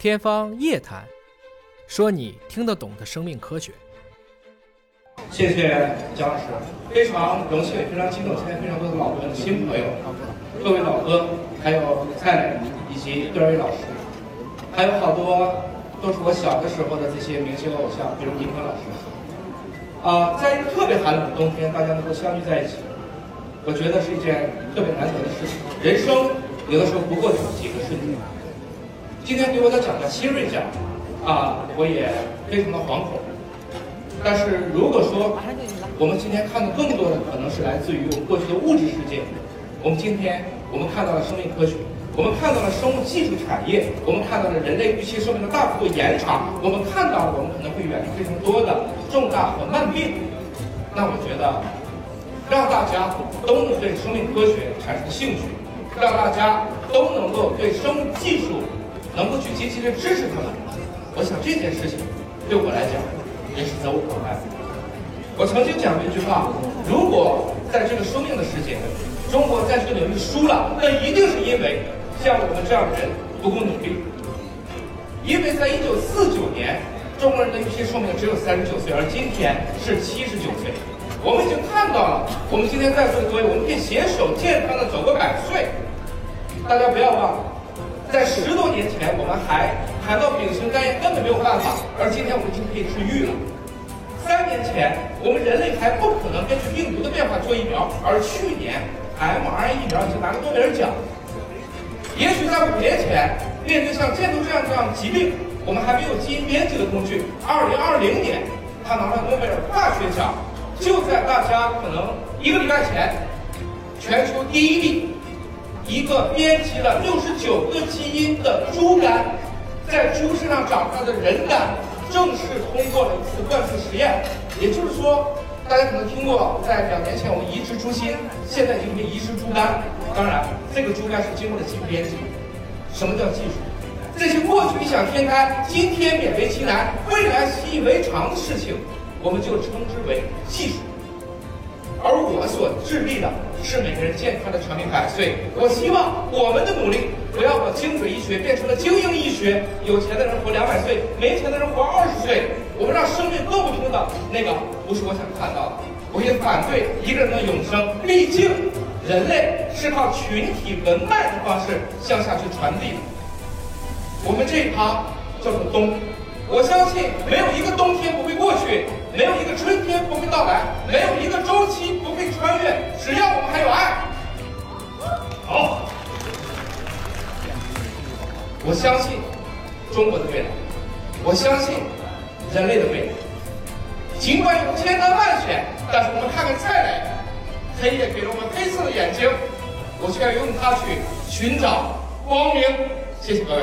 天方夜谭，说你听得懂的生命科学。谢谢姜老师，非常荣幸，非常激动，现在非常多的老朋友、新朋友，各位老哥，还有蔡磊以及段瑞老师，还有好多都是我小的时候的这些明星偶像，比如倪坤老师。啊，在一个特别寒冷的冬天，大家能够相聚在一起，我觉得是一件特别难得的事情。人生有的时候不过就是几个瞬间。今天给我的奖叫新锐奖，啊，我也非常的惶恐。但是如果说我们今天看到更多的可能是来自于我们过去的物质世界，我们今天我们看到了生命科学，我们看到了生物技术产业，我们看到了人类预期寿命的大幅度延长，我们看到了我们可能会远离非常多的重大和慢病。那我觉得，让大家都能对生命科学产生兴趣，让大家都能够对生物技术能够去积极的支持他们，我想这件事情对我来讲也是责无旁贷。我曾经讲过一句话：如果在这个生命的世界，中国在这个领域输了，那一定是因为像我们这样的人不够努力。因为在一九四九年，中国人的预期寿命只有三十九岁，而今天是七十九岁。我们已经看到了，我们今天在座的各位，我们可以携手健康的走过百岁。大家不要忘了。在十多年前，我们还谈到丙型肝炎根本没有办法，而今天我们已经可以治愈了。三年前，我们人类还不可能根据病毒的变化做疫苗，而去年 mRNA 疫苗已经拿了诺贝尔奖。也许在五年前，面对像箭头这样这样疾病，我们还没有基因编辑的工具。二零二零年，他拿了诺贝尔化学奖。就在大家可能一个礼拜前，全球第一例。一个编辑了六十九个基因的猪肝，在猪身上长出来的人肝，正式通过了一次灌注实验。也就是说，大家可能听过，在两年前我们移植猪心，现在已经可以移植猪肝。当然，这个猪肝是经过了基因编辑。什么叫技术？这些过去异想天开，今天勉为其难，未来习以为常的事情，我们就称之为技术。我所致力的是每个人健康的长命百岁。我希望我们的努力不要把精准医学变成了精英医学，有钱的人活两百岁，没钱的人活二十岁。我们让生命更不平等，那个不是我想看到的。我也反对一个人的永生，毕竟人类是靠群体文脉的方式向下去传递的。我们这一趴叫做冬，我相信没有一个冬天不会过去。没有一个春天不会到来，没有一个周期不会穿越。只要我们还有爱，好，我相信中国的未来，我相信人类的未来。尽管有千难万险，但是我们看看蔡磊，黑夜给了我们黑色的眼睛，我却要用它去寻找光明。谢谢各位。